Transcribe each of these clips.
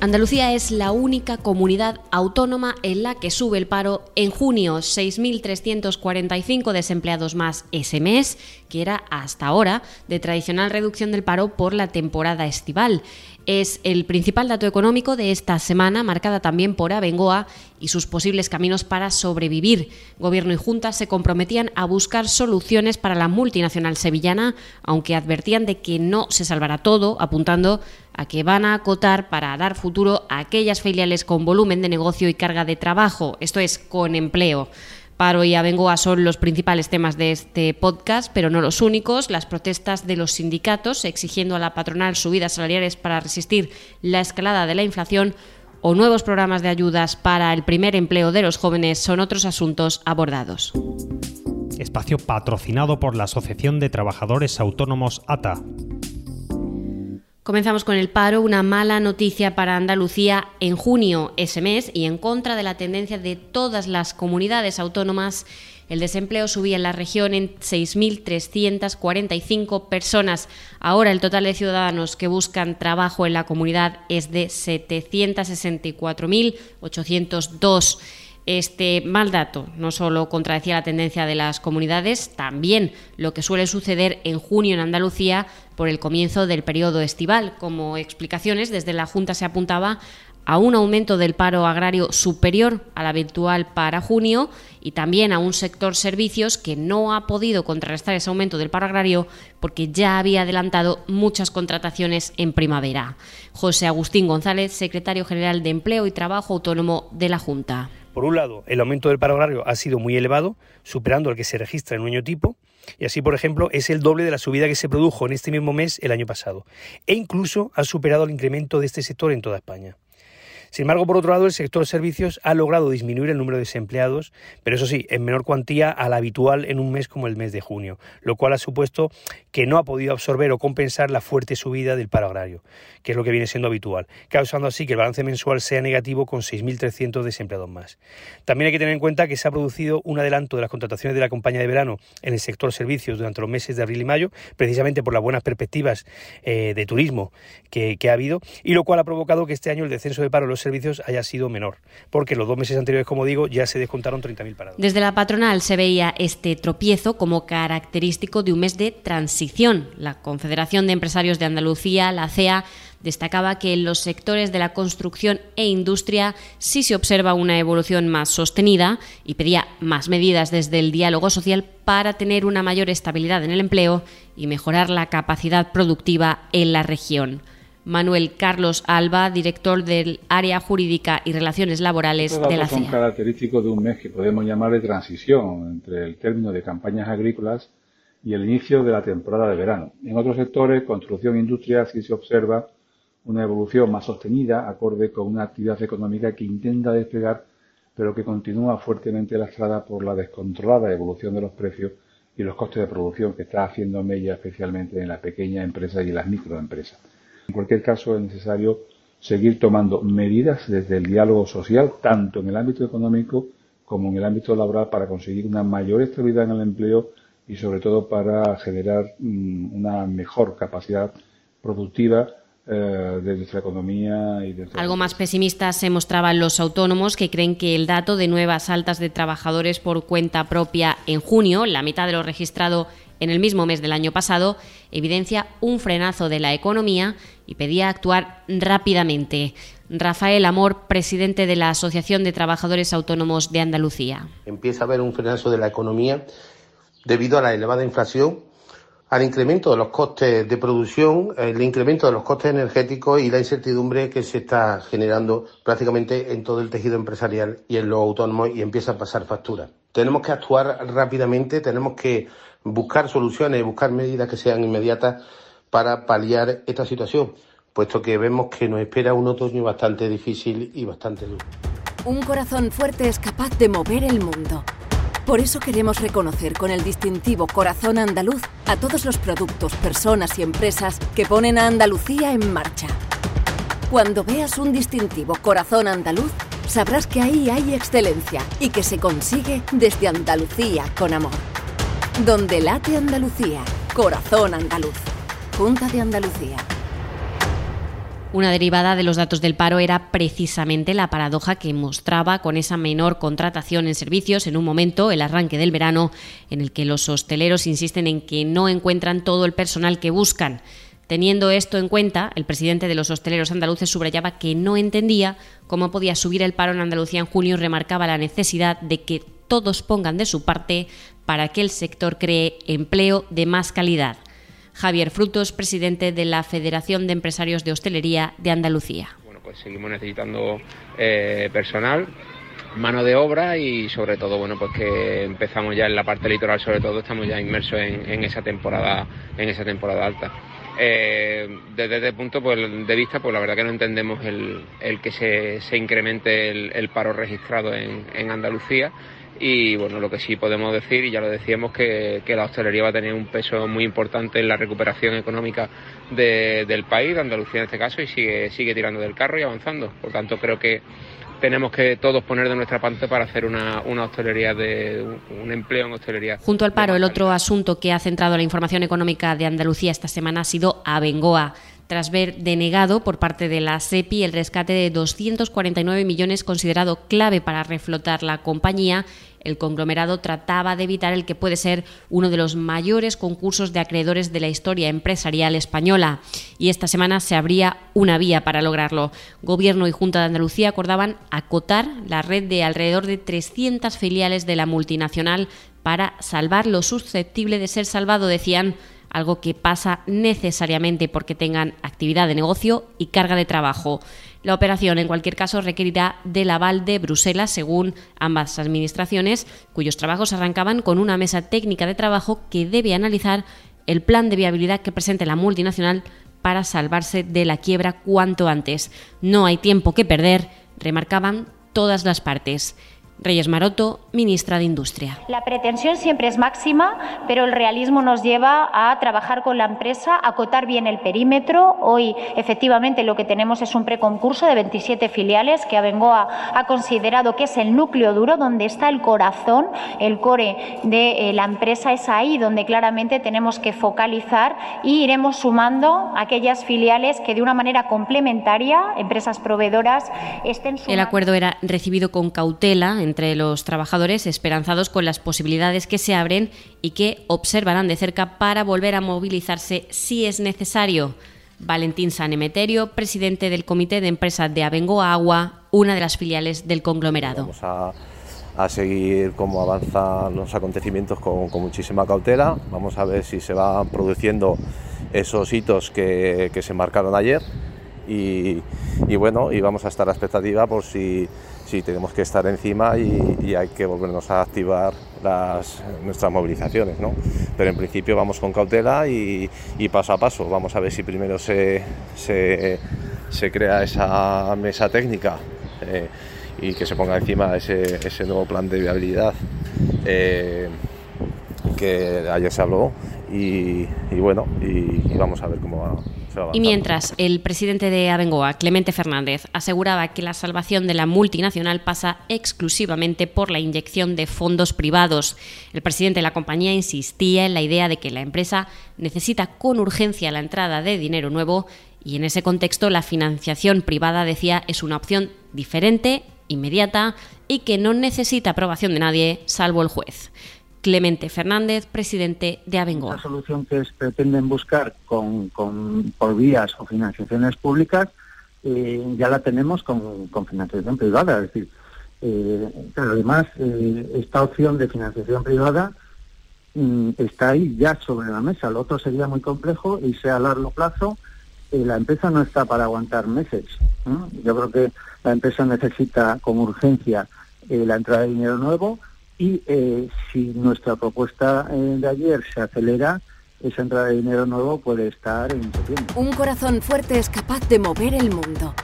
Andalucía es la única comunidad autónoma en la que sube el paro en junio, 6.345 desempleados más ese mes, que era hasta ahora de tradicional reducción del paro por la temporada estival es el principal dato económico de esta semana, marcada también por Abengoa y sus posibles caminos para sobrevivir. Gobierno y Junta se comprometían a buscar soluciones para la multinacional sevillana, aunque advertían de que no se salvará todo, apuntando a que van a acotar para dar futuro a aquellas filiales con volumen de negocio y carga de trabajo, esto es, con empleo. Paro y Abengoa son los principales temas de este podcast, pero no los únicos. Las protestas de los sindicatos exigiendo a la patronal subidas salariales para resistir la escalada de la inflación o nuevos programas de ayudas para el primer empleo de los jóvenes son otros asuntos abordados. Espacio patrocinado por la Asociación de Trabajadores Autónomos ATA. Comenzamos con el paro, una mala noticia para Andalucía en junio ese mes y en contra de la tendencia de todas las comunidades autónomas. El desempleo subía en la región en 6.345 personas. Ahora el total de ciudadanos que buscan trabajo en la comunidad es de 764.802. Este mal dato no solo contradecía la tendencia de las comunidades, también lo que suele suceder en junio en Andalucía por el comienzo del periodo estival. Como explicaciones, desde la Junta se apuntaba a un aumento del paro agrario superior al habitual para junio y también a un sector servicios que no ha podido contrarrestar ese aumento del paro agrario porque ya había adelantado muchas contrataciones en primavera. José Agustín González, secretario general de Empleo y Trabajo Autónomo de la Junta. Por un lado, el aumento del paro agrario ha sido muy elevado, superando el que se registra en un año tipo, y así, por ejemplo, es el doble de la subida que se produjo en este mismo mes el año pasado, e incluso ha superado el incremento de este sector en toda España. Sin embargo, por otro lado, el sector servicios ha logrado disminuir el número de desempleados, pero eso sí, en menor cuantía a la habitual en un mes como el mes de junio, lo cual ha supuesto que no ha podido absorber o compensar la fuerte subida del paro agrario, que es lo que viene siendo habitual, causando así que el balance mensual sea negativo con 6.300 desempleados más. También hay que tener en cuenta que se ha producido un adelanto de las contrataciones de la campaña de verano en el sector servicios durante los meses de abril y mayo, precisamente por las buenas perspectivas eh, de turismo que, ha habido, y lo cual ha provocado que este año el descenso de paro en los servicios haya sido menor, porque los dos meses anteriores, como digo, ya se descontaron 30.000 parados. Desde la patronal se veía este tropiezo como característico de un mes de transición. La Confederación de Empresarios de Andalucía, la CEA, destacaba que en los sectores de la construcción e industria sí se observa una evolución más sostenida y pedía más medidas desde el diálogo social para tener una mayor estabilidad en el empleo y mejorar la capacidad productiva en la región. Manuel Carlos Alba, director del Área Jurídica y Relaciones Laborales de la CEA. Son característicos de un mes que podemos llamar de transición entre el término de campañas agrícolas y el inicio de la temporada de verano. En otros sectores, construcción e industria, sí se observa una evolución más sostenida, acorde con una actividad económica que intenta desplegar, pero que continúa fuertemente lastrada por la descontrolada evolución de los precios y los costes de producción que está haciendo mella especialmente en las pequeñas empresas y las microempresas. En cualquier caso, es necesario seguir tomando medidas desde el diálogo social, tanto en el ámbito económico como en el ámbito laboral, para conseguir una mayor estabilidad en el empleo y, sobre todo, para generar mm, una mejor capacidad productiva eh, de nuestra economía. Y de Algo más pesimista se mostraban los autónomos que creen que el dato de nuevas altas de trabajadores por cuenta propia en junio, la mitad de lo registrado en el mismo mes del año pasado, evidencia un frenazo de la economía y pedía actuar rápidamente. Rafael Amor, presidente de la Asociación de Trabajadores Autónomos de Andalucía. Empieza a haber un frenazo de la economía debido a la elevada inflación, al incremento de los costes de producción, el incremento de los costes energéticos y la incertidumbre que se está generando prácticamente en todo el tejido empresarial y en los autónomos y empieza a pasar factura. Tenemos que actuar rápidamente, tenemos que buscar soluciones, buscar medidas que sean inmediatas para paliar esta situación, puesto que vemos que nos espera un otoño bastante difícil y bastante duro. Un corazón fuerte es capaz de mover el mundo. Por eso queremos reconocer con el distintivo Corazón Andaluz a todos los productos, personas y empresas que ponen a Andalucía en marcha. Cuando veas un distintivo Corazón Andaluz, sabrás que ahí hay excelencia y que se consigue desde Andalucía con amor. Donde late Andalucía, Corazón Andaluz. Junta de Andalucía. Una derivada de los datos del paro era precisamente la paradoja que mostraba con esa menor contratación en servicios en un momento, el arranque del verano, en el que los hosteleros insisten en que no encuentran todo el personal que buscan. Teniendo esto en cuenta, el presidente de los hosteleros andaluces subrayaba que no entendía cómo podía subir el paro en Andalucía en junio y remarcaba la necesidad de que todos pongan de su parte para que el sector cree empleo de más calidad. Javier Frutos, presidente de la Federación de Empresarios de Hostelería de Andalucía. Bueno, pues seguimos necesitando eh, personal, mano de obra y sobre todo, bueno, pues que empezamos ya en la parte litoral, sobre todo estamos ya inmersos en, esa temporada, en esa temporada alta. Eh, desde este punto pues, de vista, pues la verdad que no entendemos el, que se, incremente el, paro registrado en Andalucía y bueno, lo que sí podemos decir, y ya lo decíamos, que, que la hostelería va a tener un peso muy importante en la recuperación económica del país, de Andalucía en este caso, y sigue, sigue tirando del carro y avanzando. Por tanto, creo que tenemos que todos poner de nuestra parte para hacer una, una hostelería de un empleo en hostelería. Junto al paro, el otro asunto que ha centrado la información económica de Andalucía esta semana ha sido Abengoa tras ver denegado por parte de la SEPI el rescate de 249 millones considerado clave para reflotar la compañía, el conglomerado trataba de evitar el que puede ser uno de los mayores concursos de acreedores de la historia empresarial española. Y esta semana se abría una vía para lograrlo. Gobierno y Junta de Andalucía acordaban acotar la red de alrededor de 300 filiales de la multinacional para salvar lo susceptible de ser salvado, decían algo que pasa necesariamente porque tengan actividad de negocio y carga de trabajo. La operación, en cualquier caso, requerirá del aval de Bruselas, según ambas administraciones, cuyos trabajos arrancaban con una mesa técnica de trabajo que debe analizar el plan de viabilidad que presente la multinacional para salvarse de la quiebra cuanto antes. No hay tiempo que perder, remarcaban todas las partes. Reyes Maroto, ministra de Industria. La pretensión siempre es máxima, pero el realismo nos lleva a trabajar con la empresa, a acotar bien el perímetro. Hoy, efectivamente, lo que tenemos es un preconcurso de 27 filiales que Abengoa ha considerado que es el núcleo duro, donde está el corazón, el core de eh, la empresa. Es ahí donde claramente tenemos que focalizar y iremos sumando aquellas filiales que de una manera complementaria, empresas proveedoras, estén sumando. El acuerdo era recibido con cautela entre los trabajadores esperanzados con las posibilidades que se abren y que observarán de cerca para volver a movilizarse si es necesario. Valentín Sanemeterio, presidente del Comité de Empresas de Abengoa Agua, una de las filiales del conglomerado. Vamos a, seguir cómo avanzan los acontecimientos con, muchísima cautela. Vamos a ver si se van produciendo esos hitos que, se marcaron ayer. Y, bueno, y vamos a estar a expectativa por si sí tenemos que estar encima y, hay que volvernos a activar nuestras movilizaciones. ¿no? Pero en principio vamos con cautela y, paso a paso. Vamos a ver si primero se, se, crea esa mesa técnica eh, y que se ponga encima ese, ese nuevo plan de viabilidad eh, que ayer se habló y, bueno, y, vamos a ver cómo va. Y mientras el presidente de Abengoa, Clemente Fernández, aseguraba que la salvación de la multinacional pasa exclusivamente por la inyección de fondos privados, el presidente de la compañía insistía en la idea de que la empresa necesita con urgencia la entrada de dinero nuevo y en ese contexto la financiación privada, decía, es una opción diferente, inmediata y que no necesita aprobación de nadie, salvo el juez. Clemente Fernández, presidente de Abengoa. La solución que pretenden buscar con, por vías o financiaciones públicas eh, ya la tenemos con, financiación privada. Es decir, eh, además, eh, esta opción de financiación privada mm, está ahí ya sobre la mesa. Lo otro sería muy complejo y sea a largo plazo. la empresa no está para aguantar meses. Yo creo que la empresa necesita con urgencia la entrada de dinero nuevo y eh, si nuestra propuesta eh, de ayer se acelera, esa entrada de dinero nuevo puede estar en septiembre. Un corazón fuerte es capaz de mover el mundo.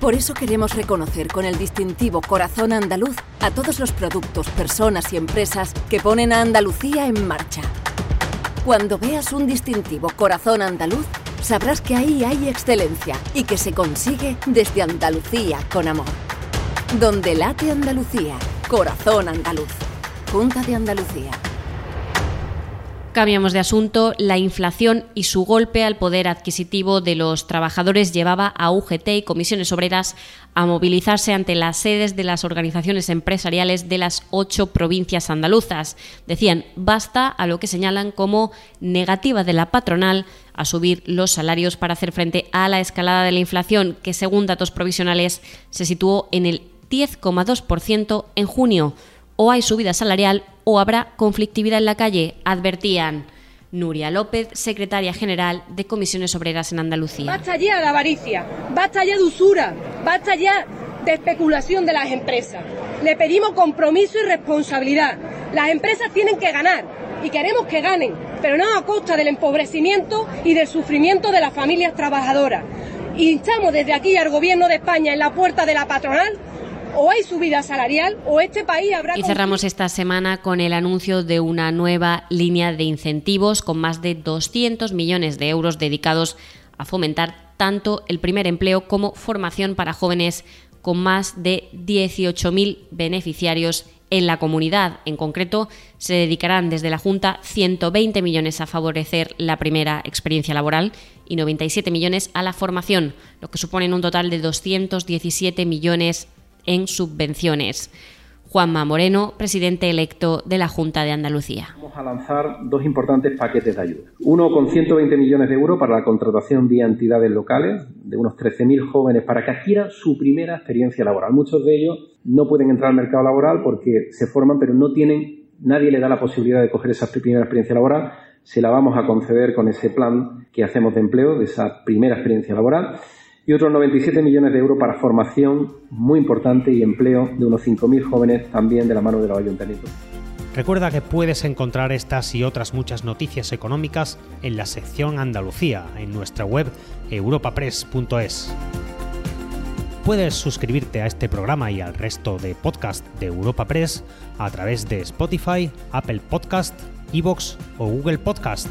Por eso queremos reconocer con el distintivo Corazón Andaluz a todos los productos, personas y empresas que ponen a Andalucía en marcha. Cuando veas un distintivo Corazón Andaluz, sabrás que ahí hay excelencia y que se consigue desde Andalucía con amor. Donde late Andalucía, Corazón Andaluz. Junta de Andalucía. Cambiamos de asunto. La inflación y su golpe al poder adquisitivo de los trabajadores llevaba a UGT y comisiones obreras a movilizarse ante las sedes de las organizaciones empresariales de las ocho provincias andaluzas. Decían basta a lo que señalan como negativa de la patronal a subir los salarios para hacer frente a la escalada de la inflación, que según datos provisionales se situó en el 10,2% en junio. O hay subida salarial o habrá conflictividad en la calle, advertían. Nuria López, secretaria general de Comisiones Obreras en Andalucía. Basta ya de avaricia, basta ya de usura, basta ya de especulación de las empresas. Le pedimos compromiso y responsabilidad. Las empresas tienen que ganar y queremos que ganen, pero no a costa del empobrecimiento y del sufrimiento de las familias trabajadoras. Instamos desde aquí al Gobierno de España en la puerta de la patronal o hay subida salarial o este país habrá... Y cerramos esta semana con el anuncio de una nueva línea de incentivos con más de 200 millones de euros dedicados a fomentar tanto el primer empleo como formación para jóvenes con más de 18.000 beneficiarios en la comunidad. En concreto, se dedicarán desde la Junta 120 millones a favorecer la primera experiencia laboral y 97 millones a la formación, lo que supone un total de 217 millones en subvenciones. Juanma Moreno, presidente electo de la Junta de Andalucía. Vamos a lanzar dos importantes paquetes de ayuda. Uno con 120 millones de euros para la contratación vía entidades locales de unos 13.000 jóvenes para que adquieran su primera experiencia laboral. Muchos de ellos no pueden entrar al mercado laboral porque se forman pero no tienen, nadie le da la posibilidad de coger esa primera experiencia laboral. Se la vamos a conceder con ese plan que hacemos de empleo, de esa primera experiencia laboral y otros 97 millones de euros para formación muy importante y empleo de unos 5.000 jóvenes también de la mano de los ayuntamientos. Recuerda que puedes encontrar estas y otras muchas noticias económicas en la sección Andalucía en nuestra web europapress.es. Puedes suscribirte a este programa y al resto de podcast de Europa Press a través de Spotify, Apple Podcast, Evox o Google Podcast.